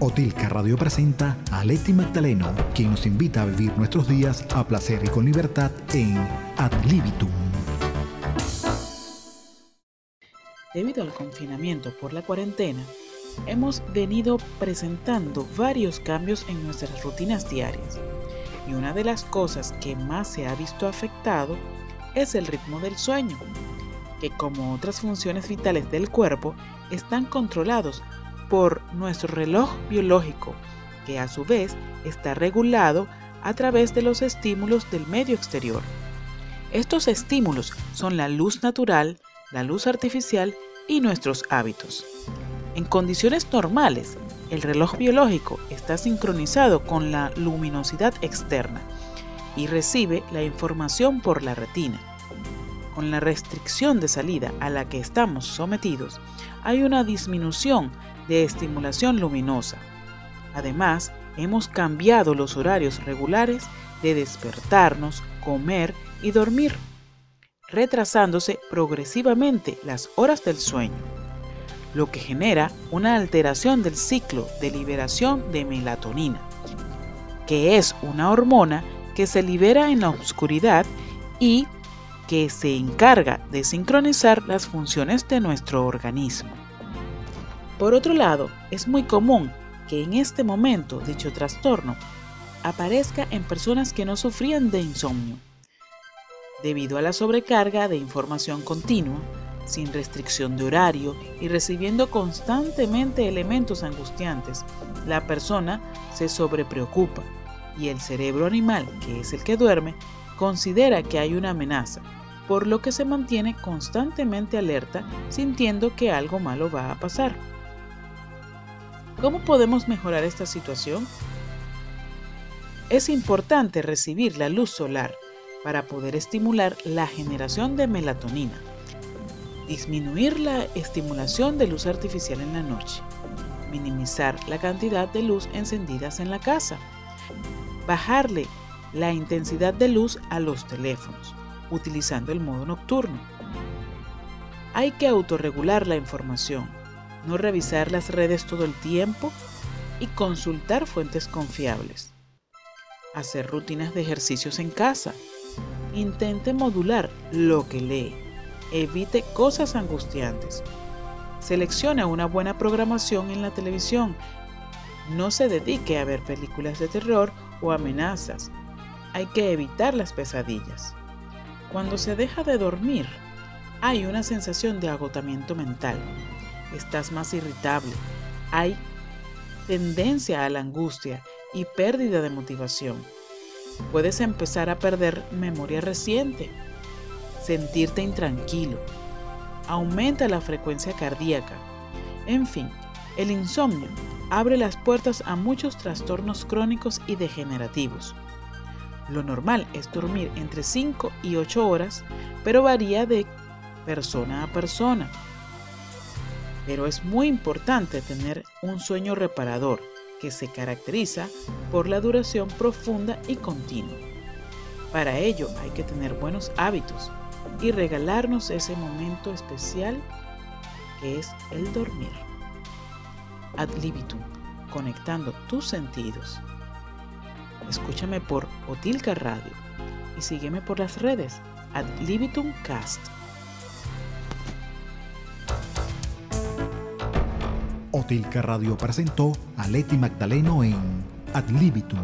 Otilca Radio presenta a Leti Magdaleno, quien nos invita a vivir nuestros días a placer y con libertad en Ad Libitum. Debido al confinamiento por la cuarentena, hemos venido presentando varios cambios en nuestras rutinas diarias. Y una de las cosas que más se ha visto afectado es el ritmo del sueño, que como otras funciones vitales del cuerpo están controlados por nuestro reloj biológico, que a su vez está regulado a través de los estímulos del medio exterior. Estos estímulos son la luz natural, la luz artificial y nuestros hábitos. En condiciones normales, el reloj biológico está sincronizado con la luminosidad externa y recibe la información por la retina. Con la restricción de salida a la que estamos sometidos, hay una disminución de estimulación luminosa. Además, hemos cambiado los horarios regulares de despertarnos, comer y dormir, retrasándose progresivamente las horas del sueño, lo que genera una alteración del ciclo de liberación de melatonina, que es una hormona que se libera en la oscuridad y que se encarga de sincronizar las funciones de nuestro organismo. Por otro lado, es muy común que en este momento dicho trastorno aparezca en personas que no sufrían de insomnio. Debido a la sobrecarga de información continua, sin restricción de horario y recibiendo constantemente elementos angustiantes, la persona se sobrepreocupa y el cerebro animal, que es el que duerme, considera que hay una amenaza, por lo que se mantiene constantemente alerta sintiendo que algo malo va a pasar. ¿Cómo podemos mejorar esta situación? Es importante recibir la luz solar para poder estimular la generación de melatonina, disminuir la estimulación de luz artificial en la noche, minimizar la cantidad de luz encendidas en la casa, bajarle la intensidad de luz a los teléfonos, utilizando el modo nocturno. Hay que autorregular la información, no revisar las redes todo el tiempo y consultar fuentes confiables. Hacer rutinas de ejercicios en casa. Intente modular lo que lee. Evite cosas angustiantes. Seleccione una buena programación en la televisión. No se dedique a ver películas de terror o amenazas. Hay que evitar las pesadillas. Cuando se deja de dormir, hay una sensación de agotamiento mental estás más irritable, hay tendencia a la angustia y pérdida de motivación. Puedes empezar a perder memoria reciente, sentirte intranquilo, aumenta la frecuencia cardíaca. En fin, el insomnio abre las puertas a muchos trastornos crónicos y degenerativos. Lo normal es dormir entre 5 y 8 horas, pero varía de persona a persona pero es muy importante tener un sueño reparador que se caracteriza por la duración profunda y continua. Para ello hay que tener buenos hábitos y regalarnos ese momento especial que es el dormir. Ad libitum, conectando tus sentidos. Escúchame por Otilca Radio y sígueme por las redes Ad libitum cast. Otilca Radio presentó a Leti Magdaleno en Ad Libitum